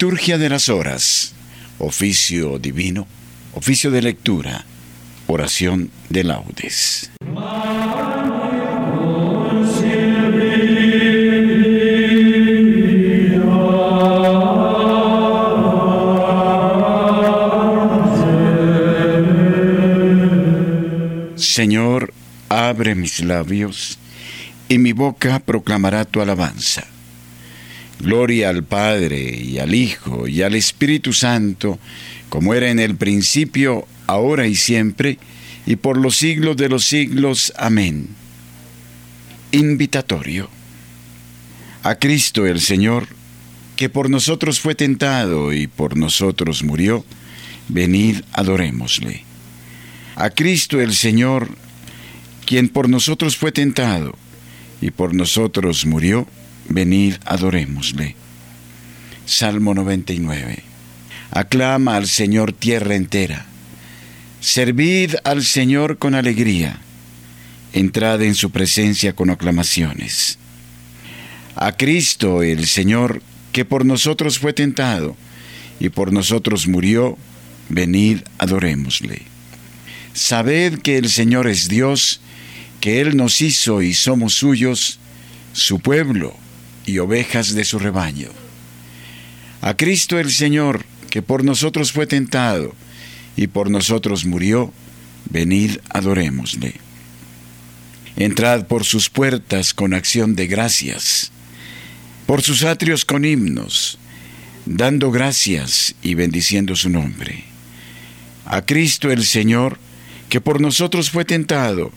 Liturgia de las Horas, oficio divino, oficio de lectura, oración de laudes. Señor, abre mis labios, y mi boca proclamará tu alabanza. Gloria al Padre y al Hijo y al Espíritu Santo, como era en el principio, ahora y siempre, y por los siglos de los siglos. Amén. Invitatorio. A Cristo el Señor, que por nosotros fue tentado y por nosotros murió, venid adorémosle a Cristo el Señor, quien por nosotros fue tentado y por nosotros murió, venid adorémosle. Salmo 99. Aclama al Señor tierra entera. Servid al Señor con alegría. Entrad en su presencia con aclamaciones. A Cristo el Señor, que por nosotros fue tentado y por nosotros murió, venid adorémosle. Sabed que el Señor es Dios, que Él nos hizo y somos suyos, su pueblo y ovejas de su rebaño. A Cristo el Señor, que por nosotros fue tentado y por nosotros murió, venid adorémosle. Entrad por sus puertas con acción de gracias, por sus atrios con himnos, dando gracias y bendiciendo su nombre. A Cristo el Señor, que por nosotros fue tentado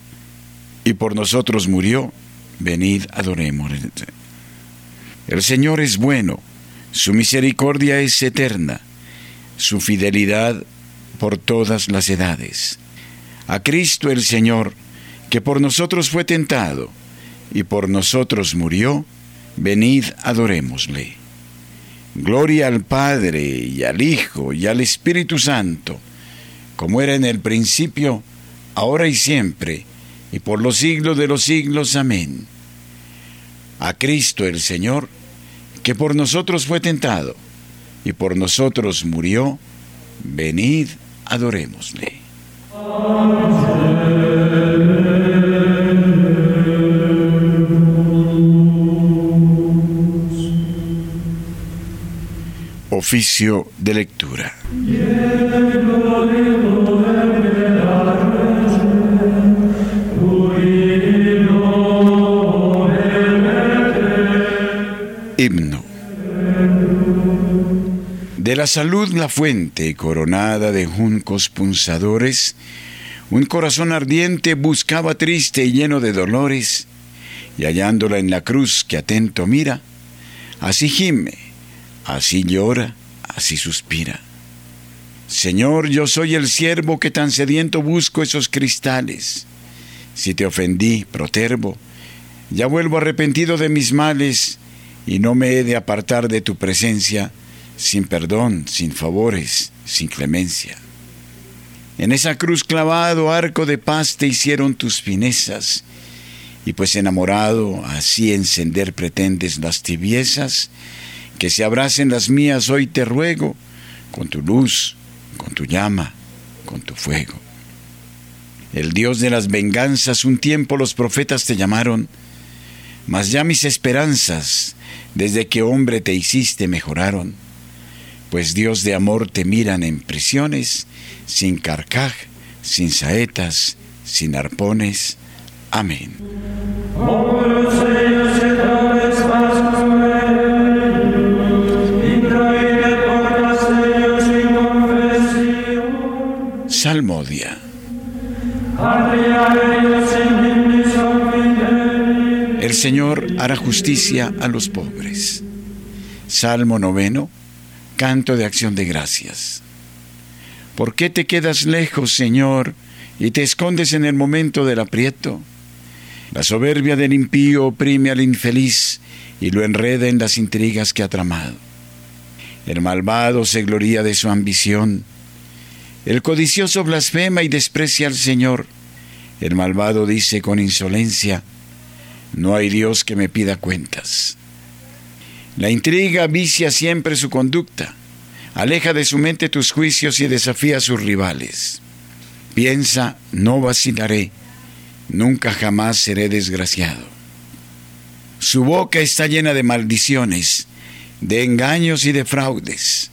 y por nosotros murió, venid adoremos. El Señor es bueno, su misericordia es eterna, su fidelidad por todas las edades. A Cristo el Señor, que por nosotros fue tentado y por nosotros murió, venid adorémosle. Gloria al Padre y al Hijo y al Espíritu Santo, como era en el principio, ahora y siempre, y por los siglos de los siglos. Amén. A Cristo el Señor, que por nosotros fue tentado, y por nosotros murió, venid, adorémosle. Oficio de lectura. La salud la fuente, coronada de juncos punzadores, un corazón ardiente buscaba triste y lleno de dolores, y hallándola en la cruz que atento mira, así gime, así llora, así suspira. Señor, yo soy el siervo que tan sediento busco esos cristales. Si te ofendí, protervo, ya vuelvo arrepentido de mis males, y no me he de apartar de tu presencia sin perdón, sin favores, sin clemencia. En esa cruz clavado, arco de paz te hicieron tus finezas, y pues enamorado, así encender pretendes las tibiezas, que se abracen las mías hoy te ruego, con tu luz, con tu llama, con tu fuego. El Dios de las venganzas, un tiempo los profetas te llamaron, mas ya mis esperanzas, desde que hombre te hiciste, mejoraron. Pues Dios de amor te miran en prisiones, sin carcaj, sin saetas, sin arpones. Amén. Salmodia. El Señor hará justicia a los pobres. Salmo noveno, canto de acción de gracias. ¿Por qué te quedas lejos, Señor, y te escondes en el momento del aprieto? La soberbia del impío oprime al infeliz y lo enreda en las intrigas que ha tramado. El malvado se gloría de su ambición. El codicioso blasfema y desprecia al Señor. El malvado dice con insolencia, no hay Dios que me pida cuentas. La intriga vicia siempre su conducta, aleja de su mente tus juicios y desafía a sus rivales. Piensa, no vacilaré, nunca jamás seré desgraciado. Su boca está llena de maldiciones, de engaños y de fraudes.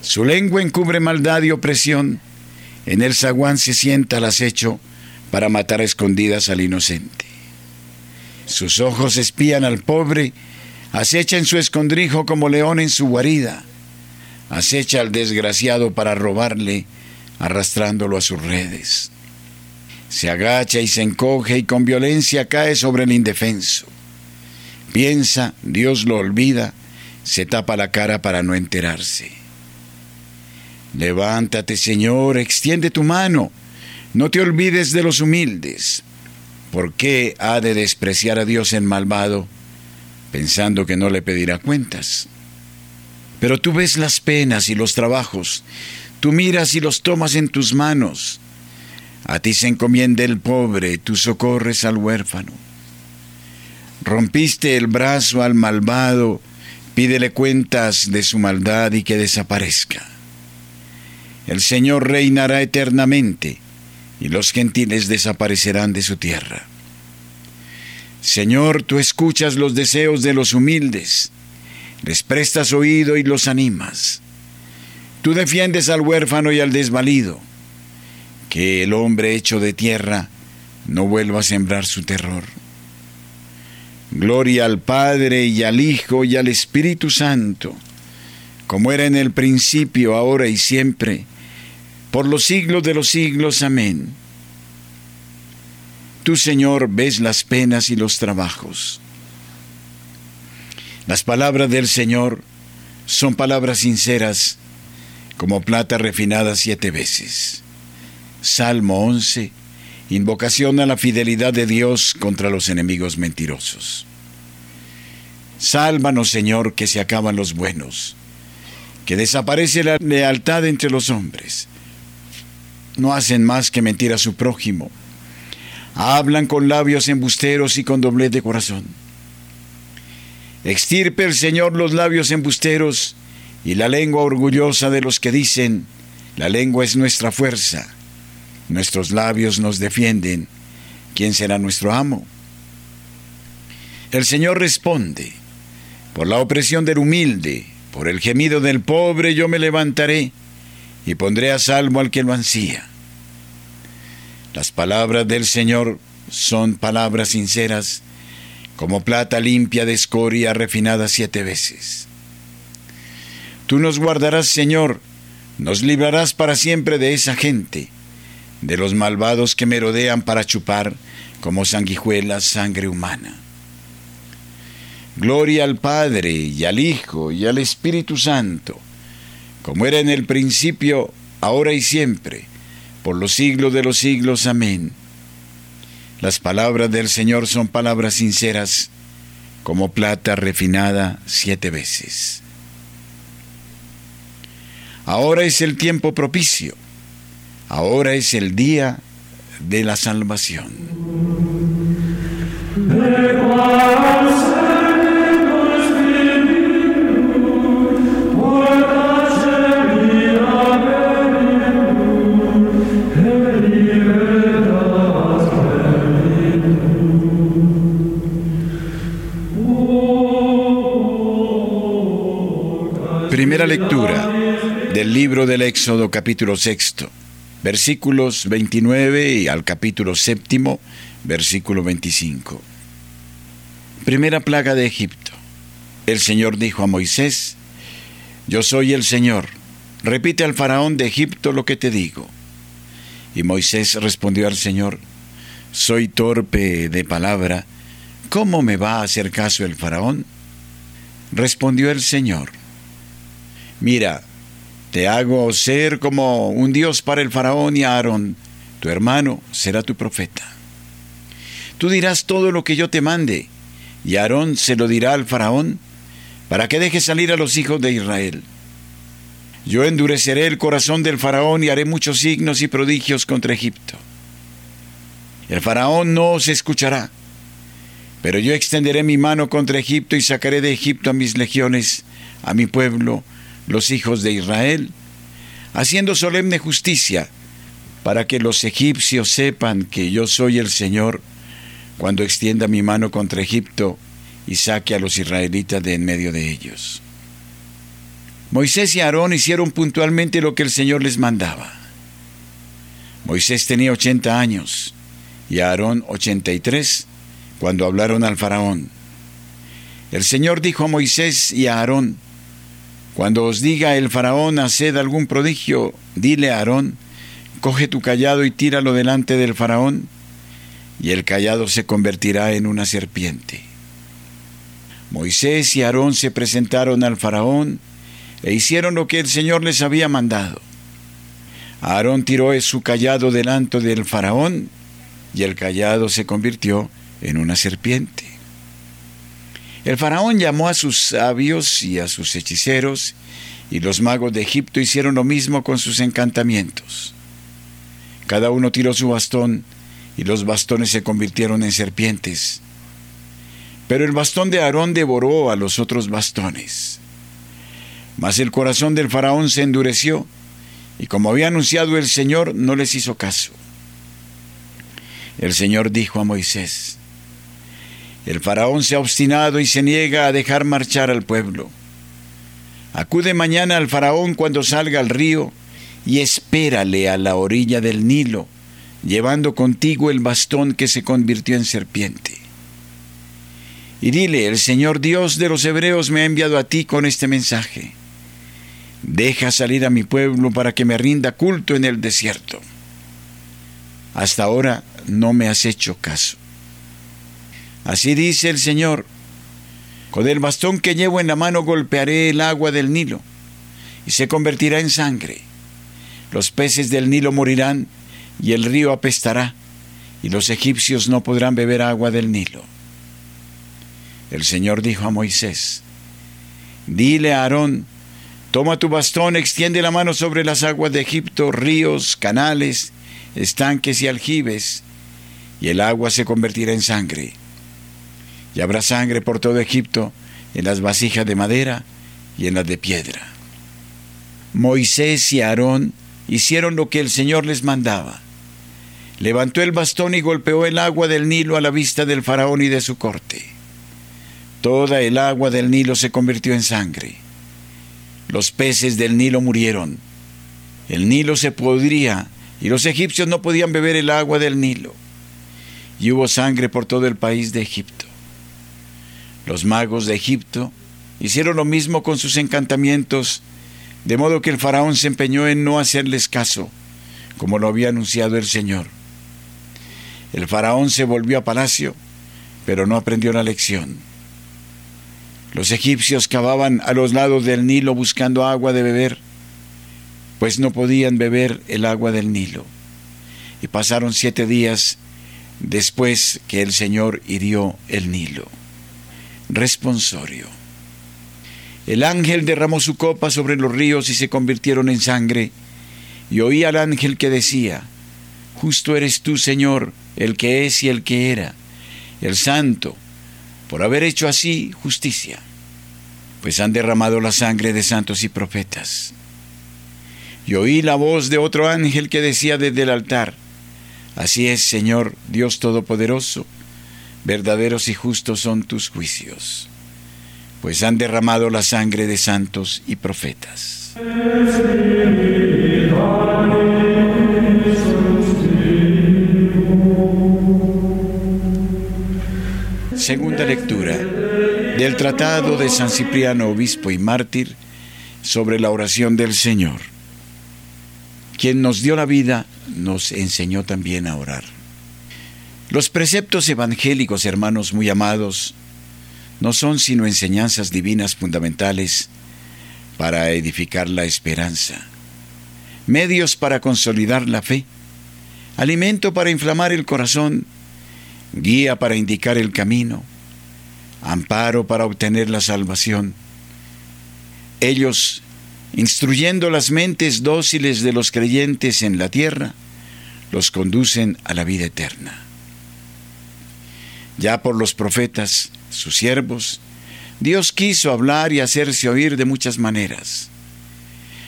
Su lengua encubre maldad y opresión. En el zaguán se sienta el acecho para matar a escondidas al inocente. Sus ojos espían al pobre, acecha en su escondrijo como león en su guarida. Acecha al desgraciado para robarle, arrastrándolo a sus redes. Se agacha y se encoge y con violencia cae sobre el indefenso. Piensa, Dios lo olvida, se tapa la cara para no enterarse. Levántate, Señor, extiende tu mano, no te olvides de los humildes. ¿Por qué ha de despreciar a Dios el malvado, pensando que no le pedirá cuentas? Pero tú ves las penas y los trabajos, tú miras y los tomas en tus manos. A ti se encomienda el pobre, tú socorres al huérfano. Rompiste el brazo al malvado, pídele cuentas de su maldad y que desaparezca. El Señor reinará eternamente y los gentiles desaparecerán de su tierra. Señor, tú escuchas los deseos de los humildes, les prestas oído y los animas. Tú defiendes al huérfano y al desvalido, que el hombre hecho de tierra no vuelva a sembrar su terror. Gloria al Padre y al Hijo y al Espíritu Santo, como era en el principio, ahora y siempre, por los siglos de los siglos. Amén. Tú, Señor, ves las penas y los trabajos. Las palabras del Señor son palabras sinceras, como plata refinada siete veces. Salmo 11, invocación a la fidelidad de Dios contra los enemigos mentirosos. Sálvanos, Señor, que se acaban los buenos, que desaparece la lealtad entre los hombres no hacen más que mentir a su prójimo. Hablan con labios embusteros y con doblez de corazón. Extirpe el Señor los labios embusteros y la lengua orgullosa de los que dicen, la lengua es nuestra fuerza, nuestros labios nos defienden, ¿quién será nuestro amo? El Señor responde, por la opresión del humilde, por el gemido del pobre yo me levantaré y pondré a salvo al que lo ansía. Las palabras del Señor son palabras sinceras, como plata limpia de escoria refinada siete veces. Tú nos guardarás, Señor, nos librarás para siempre de esa gente, de los malvados que merodean para chupar como sanguijuelas sangre humana. Gloria al Padre y al Hijo y al Espíritu Santo como era en el principio, ahora y siempre, por los siglos de los siglos. Amén. Las palabras del Señor son palabras sinceras, como plata refinada siete veces. Ahora es el tiempo propicio, ahora es el día de la salvación. Primera lectura del libro del Éxodo capítulo sexto, versículos 29 y al capítulo séptimo, versículo 25. Primera plaga de Egipto. El Señor dijo a Moisés, Yo soy el Señor, repite al faraón de Egipto lo que te digo. Y Moisés respondió al Señor, Soy torpe de palabra, ¿cómo me va a hacer caso el faraón? Respondió el Señor, Mira, te hago ser como un Dios para el faraón y Aarón, tu hermano será tu profeta. Tú dirás todo lo que yo te mande, y Aarón se lo dirá al faraón, para que deje salir a los hijos de Israel. Yo endureceré el corazón del faraón y haré muchos signos y prodigios contra Egipto. El faraón no os escuchará, Pero yo extenderé mi mano contra Egipto y sacaré de Egipto a mis legiones, a mi pueblo, los hijos de Israel, haciendo solemne justicia, para que los egipcios sepan que yo soy el Señor, cuando extienda mi mano contra Egipto y saque a los israelitas de en medio de ellos. Moisés y Aarón hicieron puntualmente lo que el Señor les mandaba. Moisés tenía ochenta años y Aarón ochenta y tres cuando hablaron al faraón. El Señor dijo a Moisés y a Aarón, Cuando os diga el faraón, haced algún prodigio, dile a Aarón, coge tu callado y tíralo delante del faraón, y el callado se convertirá en una serpiente. Moisés y Aarón se presentaron al faraón e hicieron lo que el Señor les había mandado. Aarón tiró su callado delante del faraón, y el callado se convirtió en una serpiente. El faraón llamó a sus sabios y a sus hechiceros, y los magos de Egipto hicieron lo mismo con sus encantamientos. Cada uno tiró su bastón, y los bastones se convirtieron en serpientes. Pero el bastón de Aarón devoró a los otros bastones. Mas el corazón del faraón se endureció, y como había anunciado el Señor, no les hizo caso. El Señor dijo a Moisés, El faraón se ha obstinado y se niega a dejar marchar al pueblo. Acude mañana al faraón cuando salga al río y espérale a la orilla del Nilo, llevando contigo el bastón que se convirtió en serpiente. Y dile, el Señor Dios de los Hebreos me ha enviado a ti con este mensaje. Deja salir a mi pueblo para que me rinda culto en el desierto. Hasta ahora no me has hecho caso. Así dice el Señor, con el bastón que llevo en la mano golpearé el agua del Nilo, y se convertirá en sangre. Los peces del Nilo morirán, y el río apestará, y los egipcios no podrán beber agua del Nilo. El Señor dijo a Moisés, Dile a Aarón, toma tu bastón, extiende la mano sobre las aguas de Egipto, ríos, canales, estanques y aljibes, y el agua se convertirá en sangre. Y habrá sangre por todo Egipto, en las vasijas de madera y en las de piedra. Moisés y Aarón hicieron lo que el Señor les mandaba. Levantó el bastón y golpeó el agua del Nilo a la vista del faraón y de su corte. Toda el agua del Nilo se convirtió en sangre. Los peces del Nilo murieron. El Nilo se podría y los egipcios no podían beber el agua del Nilo y hubo sangre por todo el país de Egipto. Los magos de Egipto hicieron lo mismo con sus encantamientos, de modo que el faraón se empeñó en no hacerles caso, como lo había anunciado el Señor. El faraón se volvió a palacio, pero no aprendió la lección. Los egipcios cavaban a los lados del Nilo buscando agua de beber, pues no podían beber el agua del Nilo. Y pasaron siete días después que el Señor hirió el Nilo. Responsorio. El ángel derramó su copa sobre los ríos y se convirtieron en sangre, y oí al ángel que decía, Justo eres tú, Señor, el que es y el que era, el santo, por haber hecho así justicia, pues han derramado la sangre de santos y profetas. Y oí la voz de otro ángel que decía desde el altar, Así es, Señor Dios Todopoderoso, verdaderos y justos son tus juicios, pues han derramado la sangre de santos y profetas. Segunda lectura del Tratado de San Cipriano, Obispo y Mártir, sobre la oración del Señor. Quien nos dio la vida nos enseñó también a orar. Los preceptos evangélicos, hermanos muy amados, no son sino enseñanzas divinas fundamentales para edificar la esperanza, medios para consolidar la fe, alimento para inflamar el corazón, guía para indicar el camino, amparo para obtener la salvación. Ellos instruyendo las mentes dóciles de los creyentes en la tierra, los conducen a la vida eterna. Ya por los profetas, sus siervos, Dios quiso hablar y hacerse oír de muchas maneras.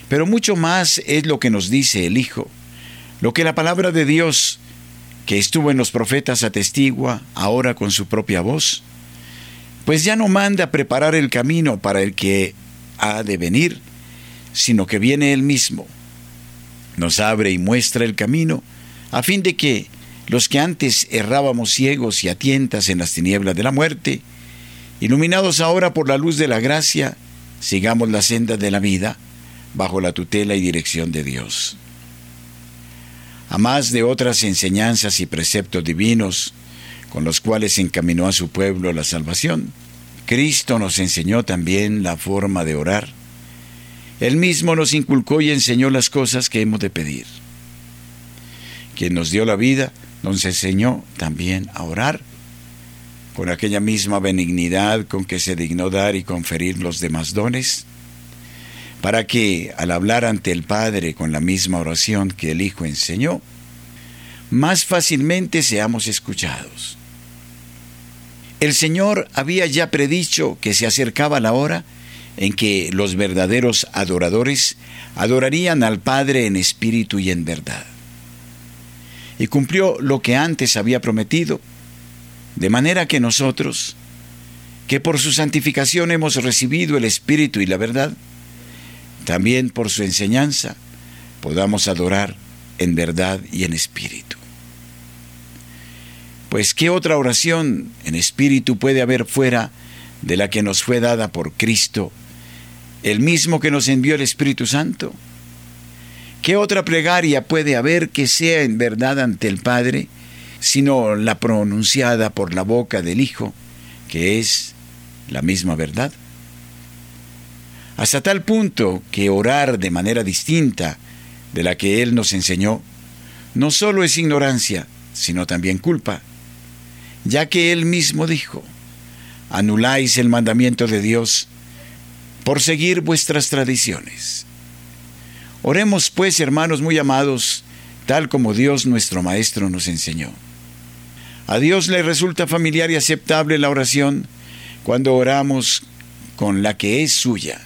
Pero mucho más es lo que nos dice el Hijo, lo que la palabra de Dios, que estuvo en los profetas, atestigua ahora con su propia voz, pues ya no manda preparar el camino para el que ha de venir, sino que viene Él mismo. Nos abre y muestra el camino, a fin de que los que antes errábamos ciegos y a tientas en las tinieblas de la muerte, iluminados ahora por la luz de la gracia, sigamos la senda de la vida bajo la tutela y dirección de Dios. A más de otras enseñanzas y preceptos divinos con los cuales encaminó a su pueblo la salvación, Cristo nos enseñó también la forma de orar. Él mismo nos inculcó y enseñó las cosas que hemos de pedir. Quien nos dio la vida nos enseñó también a orar con aquella misma benignidad con que se dignó dar y conferir los demás dones, para que, al hablar ante el Padre con la misma oración que el Hijo enseñó, más fácilmente seamos escuchados. El Señor había ya predicho que se acercaba la hora en que los verdaderos adoradores adorarían al Padre en espíritu y en verdad. Y cumplió lo que antes había prometido, de manera que nosotros, que por su santificación hemos recibido el Espíritu y la verdad, también por su enseñanza podamos adorar en verdad y en espíritu. Pues ¿qué otra oración en espíritu puede haber fuera de la que nos fue dada por Cristo, el mismo que nos envió el Espíritu Santo? ¿Qué otra plegaria puede haber que sea en verdad ante el Padre, sino la pronunciada por la boca del Hijo, que es la misma verdad? Hasta tal punto que orar de manera distinta de la que Él nos enseñó, no solo es ignorancia, sino también culpa ya que él mismo dijo, anuláis el mandamiento de Dios por seguir vuestras tradiciones. Oremos pues, hermanos muy amados, tal como Dios nuestro Maestro nos enseñó. A Dios le resulta familiar y aceptable la oración cuando oramos con la que es suya,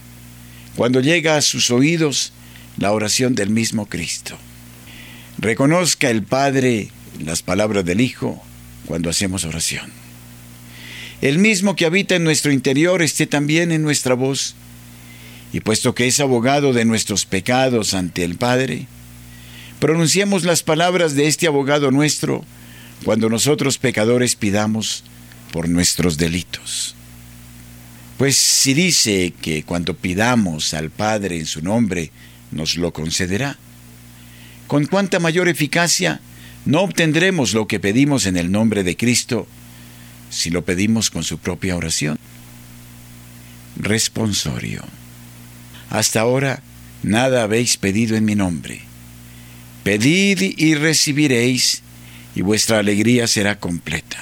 cuando llega a sus oídos la oración del mismo Cristo. Reconozca el Padre las palabras del Hijo cuando hacemos oración. El mismo que habita en nuestro interior esté también en nuestra voz. Y puesto que es abogado de nuestros pecados ante el Padre, pronunciemos las palabras de este abogado nuestro cuando nosotros pecadores pidamos por nuestros delitos. Pues si dice que cuando pidamos al Padre en su nombre, nos lo concederá, con cuánta mayor eficacia no obtendremos lo que pedimos en el nombre de Cristo si lo pedimos con su propia oración. Responsorio. Hasta ahora nada habéis pedido en mi nombre. Pedid y recibiréis, y vuestra alegría será completa.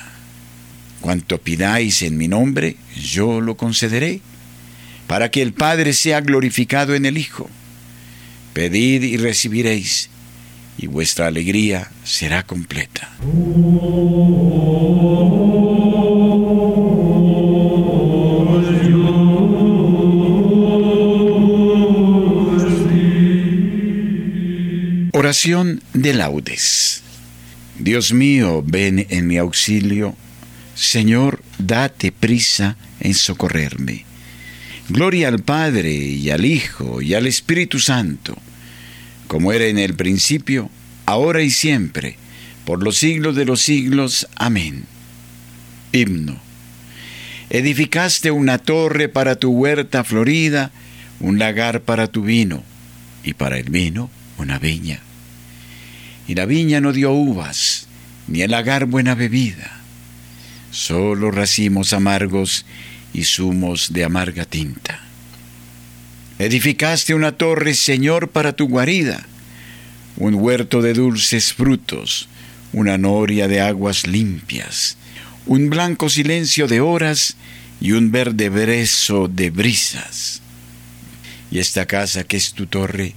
Cuanto pidáis en mi nombre, yo lo concederé, para que el Padre sea glorificado en el Hijo. Pedid y recibiréis, y vuestra alegría será completa. Oración de laudes. Dios mío, ven en mi auxilio. Señor, date prisa en socorrerme. Gloria al Padre y al Hijo y al Espíritu Santo como era en el principio, ahora y siempre, por los siglos de los siglos. Amén. Himno. Edificaste una torre para tu huerta florida, un lagar para tu vino, y para el vino una viña. Y la viña no dio uvas, ni el lagar buena bebida, solo racimos amargos y zumos de amarga tinta. Edificaste una torre, Señor, para tu guarida, un huerto de dulces frutos, una noria de aguas limpias, un blanco silencio de horas y un verde brezo de brisas. Y esta casa que es tu torre,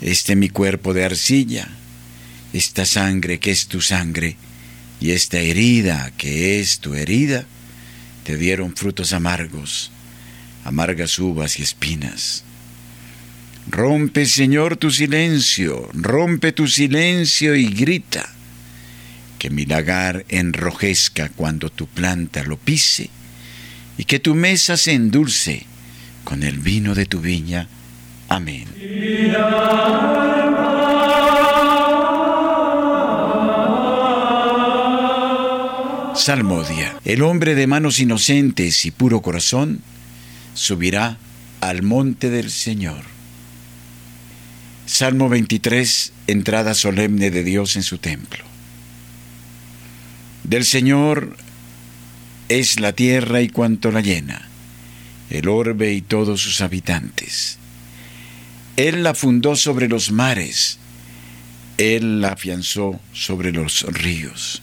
este mi cuerpo de arcilla, esta sangre que es tu sangre, y esta herida que es tu herida, te dieron frutos amargos, amargas uvas y espinas. Rompe, Señor, tu silencio, rompe tu silencio y grita, que mi lagar enrojezca cuando tu planta lo pise, y que tu mesa se endulce con el vino de tu viña. Amén. Salmodia. El hombre de manos inocentes y puro corazón subirá al monte del Señor. Salmo 23, entrada solemne de Dios en su templo. Del Señor es la tierra y cuanto la llena, el orbe y todos sus habitantes. Él la fundó sobre los mares, Él la afianzó sobre los ríos.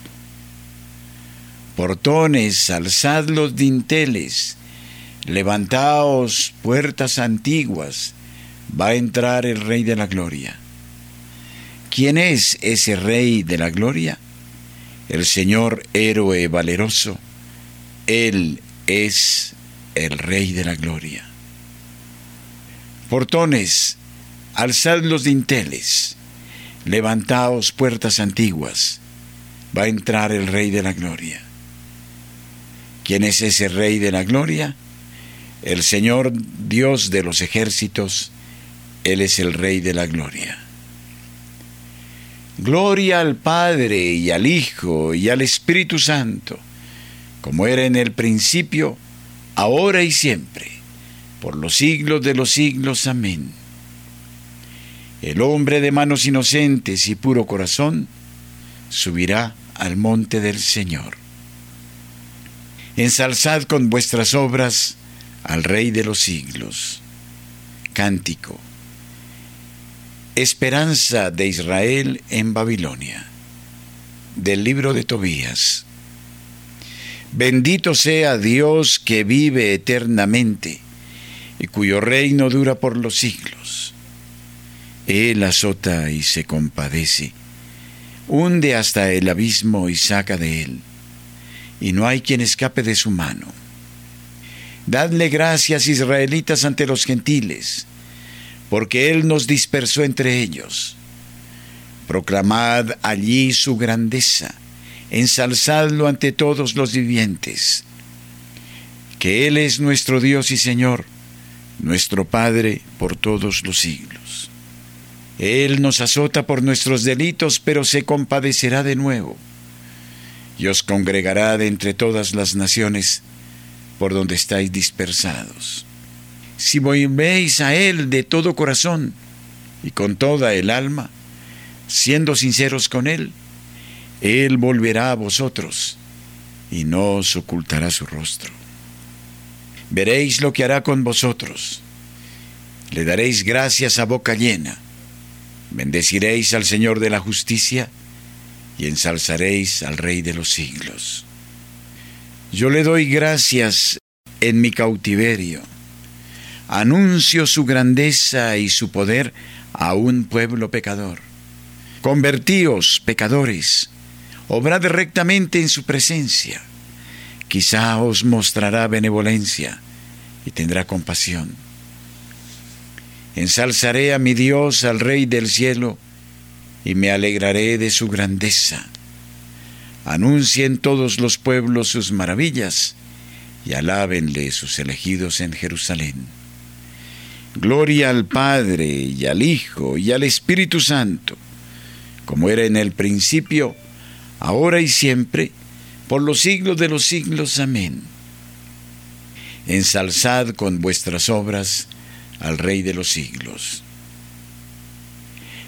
portones, alzad los dinteles, levantaos puertas antiguas, va a entrar el Rey de la Gloria. ¿Quién es ese Rey de la Gloria? El Señor héroe valeroso. Él es el Rey de la Gloria. Portones, alzad los dinteles, levantaos puertas antiguas, va a entrar el Rey de la Gloria. ¿Quién es ese Rey de la Gloria? El Señor Dios de los ejércitos, Él es el Rey de la Gloria. Gloria al Padre y al Hijo y al Espíritu Santo, como era en el principio, ahora y siempre, por los siglos de los siglos. Amén. El hombre de manos inocentes y puro corazón subirá al monte del Señor ensalzad con vuestras obras al Rey de los siglos. Cántico. Esperanza de Israel en Babilonia. Del libro de Tobías. Bendito sea Dios que vive eternamente y cuyo reino dura por los siglos. Él azota y se compadece, hunde hasta el abismo y saca de él y no hay quien escape de su mano. Dadle gracias, israelitas, ante los gentiles, porque Él nos dispersó entre ellos. Proclamad allí su grandeza, ensalzadlo ante todos los vivientes, que Él es nuestro Dios y Señor, nuestro Padre por todos los siglos. Él nos azota por nuestros delitos, pero se compadecerá de nuevo y os congregará de entre todas las naciones por donde estáis dispersados. Si volvéis a Él de todo corazón y con toda el alma, siendo sinceros con Él, Él volverá a vosotros y no os ocultará su rostro. Veréis lo que hará con vosotros. Le daréis gracias a boca llena. Bendeciréis al Señor de la justicia y ensalzaréis al Rey de los siglos. Yo le doy gracias en mi cautiverio. Anuncio su grandeza y su poder a un pueblo pecador. Convertíos, pecadores, obrad rectamente en su presencia. Quizá os mostrará benevolencia y tendrá compasión. Ensalzaré a mi Dios, al Rey del cielo, y me alegraré de su grandeza. Anuncien todos los pueblos sus maravillas y alábenle sus elegidos en Jerusalén. Gloria al Padre y al Hijo y al Espíritu Santo, como era en el principio, ahora y siempre, por los siglos de los siglos. Amén. Ensalzad con vuestras obras al Rey de los siglos.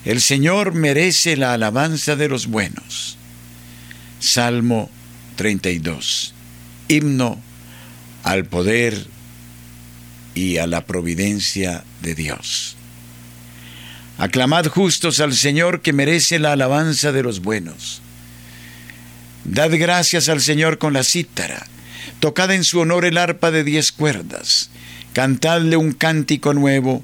El Señor merece la alabanza de los buenos. Salmo 32. Himno al poder y a la providencia de Dios. Aclamad justos al Señor que merece la alabanza de los buenos. Dad gracias al Señor con la cítara. Tocad en su honor el arpa de diez cuerdas. Cantadle un cántico nuevo,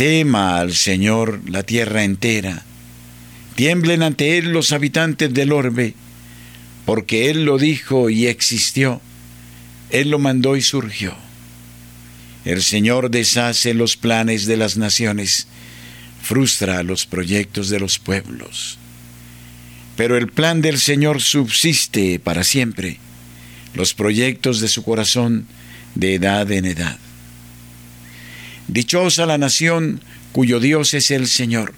Tema al Señor la tierra entera, tiemblen ante Él los habitantes del orbe, porque Él lo dijo y existió, Él lo mandó y surgió. El Señor deshace los planes de las naciones, frustra los proyectos de los pueblos. Pero el plan del Señor subsiste para siempre, los proyectos de su corazón de edad en edad. Dichosa la nación cuyo Dios es el Señor,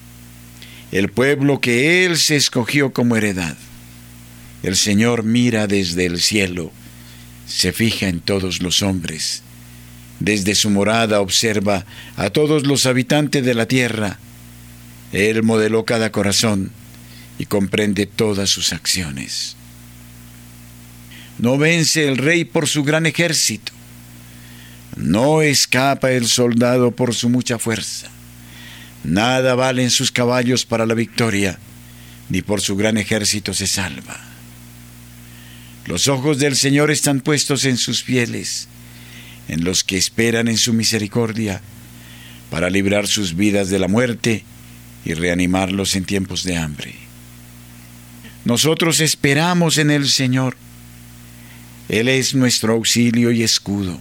el pueblo que Él se escogió como heredad. El Señor mira desde el cielo, se fija en todos los hombres. Desde su morada observa a todos los habitantes de la tierra él modeló cada corazón y comprende todas sus acciones. No vence el rey por su gran ejército. No escapa el soldado por su mucha fuerza. Nada valen sus caballos para la victoria, ni por su gran ejército se salva. Los ojos del Señor están puestos en sus fieles, en los que esperan en su misericordia, para librar sus vidas de la muerte y reanimarlos en tiempos de hambre. Nosotros esperamos en el Señor. Él es nuestro auxilio y escudo.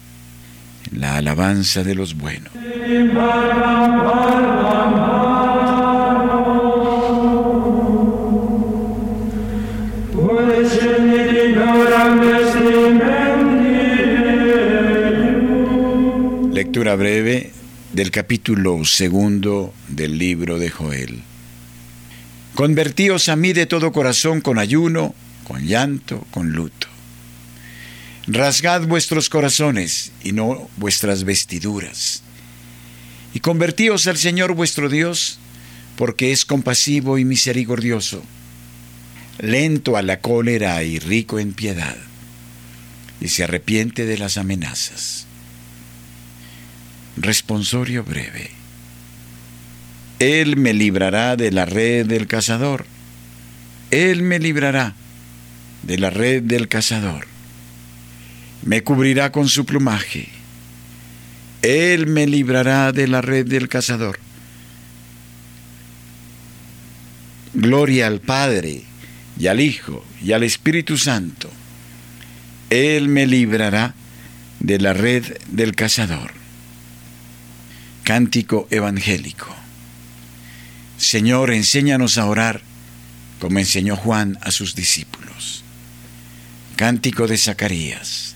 la alabanza de los buenos. Lectura breve del capítulo segundo del libro de Joel. Convertíos a mí de todo corazón con ayuno, con llanto, con luto. Rasgad vuestros corazones y no vuestras vestiduras. Y convertíos al Señor vuestro Dios, porque es compasivo y misericordioso, lento a la cólera y rico en piedad, y se arrepiente de las amenazas. Responsorio breve. Él me librará de la red del cazador. Él me librará de la red del cazador. Me cubrirá con su plumaje. Él me librará de la red del cazador. Gloria al Padre y al Hijo y al Espíritu Santo. Él me librará de la red del cazador. Cántico evangélico. Señor, enséñanos a orar como enseñó Juan a sus discípulos. Cántico de Zacarías.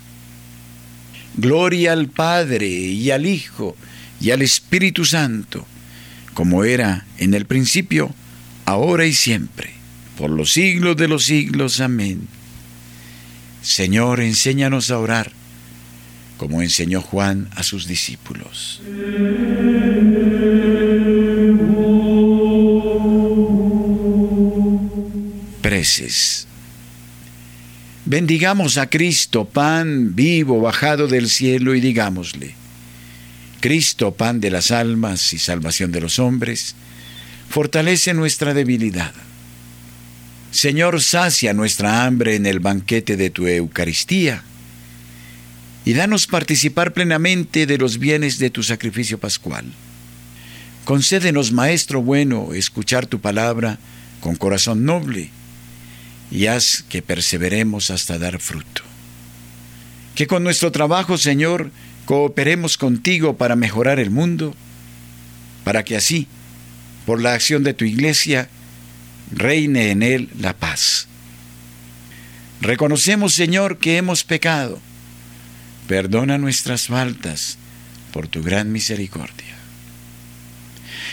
Gloria al Padre y al Hijo y al Espíritu Santo, como era en el principio, ahora y siempre, por los siglos de los siglos. Amén. Señor, enséñanos a orar, como enseñó Juan a sus discípulos. Preces. Bendigamos a Cristo, pan vivo bajado del cielo, y digámosle, Cristo, pan de las almas y salvación de los hombres, fortalece nuestra debilidad. Señor, sacia nuestra hambre en el banquete de tu Eucaristía y danos participar plenamente de los bienes de tu sacrificio pascual. Concédenos, Maestro bueno, escuchar tu palabra con corazón noble y haz que perseveremos hasta dar fruto. Que con nuestro trabajo, Señor, cooperemos contigo para mejorar el mundo, para que así, por la acción de tu iglesia, reine en él la paz. Reconocemos, Señor, que hemos pecado. Perdona nuestras faltas por tu gran misericordia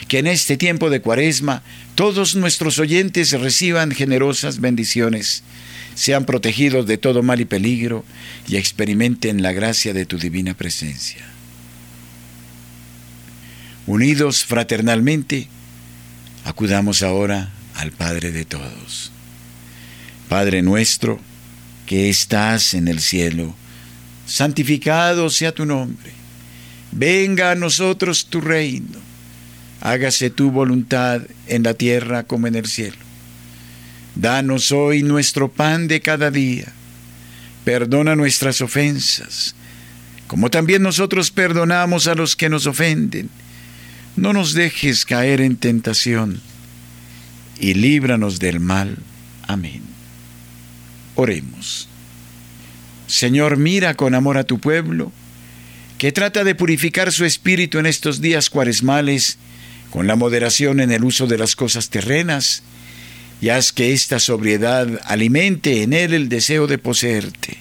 que en este tiempo de cuaresma todos nuestros oyentes reciban generosas bendiciones, sean protegidos de todo mal y peligro y experimenten la gracia de tu divina presencia. Unidos fraternalmente, acudamos ahora al Padre de todos. Padre nuestro, que estás en el cielo, santificado sea tu nombre. Venga a nosotros tu reino hágase tu voluntad en la tierra como en el cielo. Danos hoy nuestro pan de cada día. Perdona nuestras ofensas, como también nosotros perdonamos a los que nos ofenden. No nos dejes caer en tentación, y líbranos del mal. Amén. Oremos. Señor, mira con amor a tu pueblo, que trata de purificar su espíritu en estos días cuaresmales, con la moderación en el uso de las cosas terrenas, y haz que esta sobriedad alimente en él el deseo de poseerte.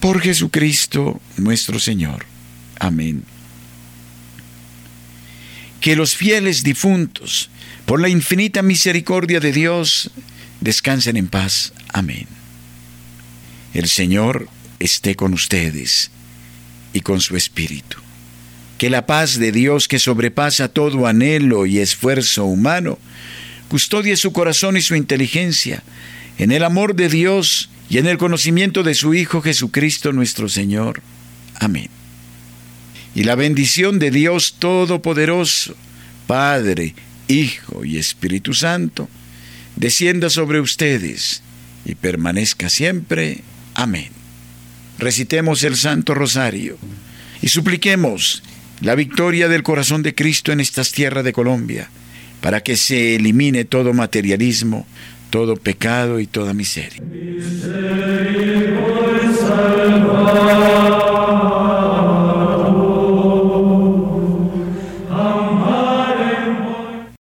Por Jesucristo nuestro Señor. Amén. Que los fieles difuntos, por la infinita misericordia de Dios, descansen en paz. Amén. El Señor esté con ustedes y con su Espíritu que la paz de Dios que sobrepasa todo anhelo y esfuerzo humano, custodie su corazón y su inteligencia en el amor de Dios y en el conocimiento de su Hijo Jesucristo nuestro Señor. Amén. Y la bendición de Dios Todopoderoso, Padre, Hijo y Espíritu Santo, descienda sobre ustedes y permanezca siempre. Amén. Recitemos el Santo Rosario y supliquemos la victoria del corazón de Cristo en estas tierras de Colombia, para que se elimine todo materialismo, todo pecado y toda miseria.